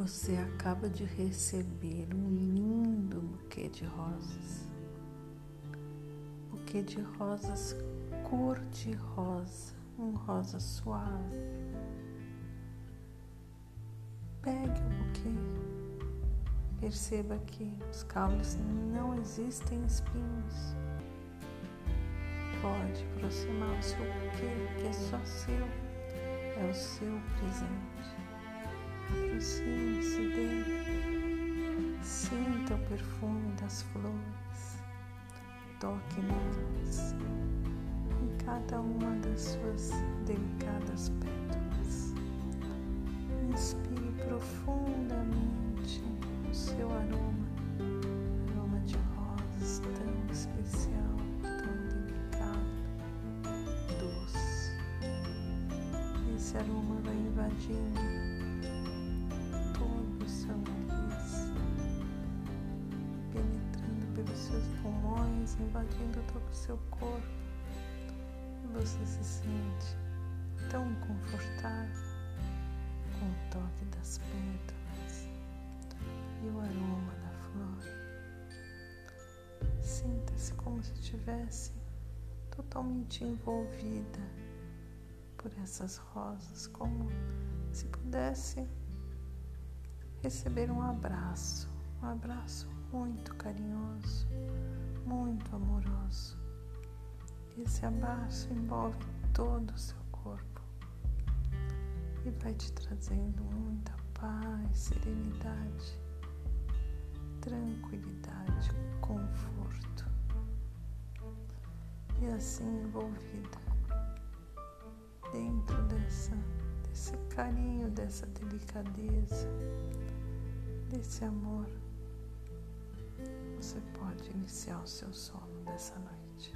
Você acaba de receber um lindo buquê de rosas. Buquê de rosas cor de rosa, um rosa suave. Pegue o buquê. Perceba que os caules não existem espinhos. Pode aproximar o seu buquê, que é só seu, é o seu presente. O perfume das flores. Toque nelas. Em cada uma das suas delicadas pétalas. Inspire profundamente o seu aroma. Aroma de rosas tão especial, tão delicado, doce. Esse aroma vai invadindo pulmões, invadindo todo o seu corpo. E você se sente tão confortável com o toque das pétalas e o aroma da flor. Sinta-se como se estivesse totalmente envolvida por essas rosas, como se pudesse receber um abraço, um abraço muito carinhoso, muito amoroso. Esse abraço envolve todo o seu corpo e vai te trazendo muita paz, serenidade, tranquilidade, conforto. E assim envolvida dentro dessa, desse carinho, dessa delicadeza, desse amor você pode iniciar o seu sono dessa noite.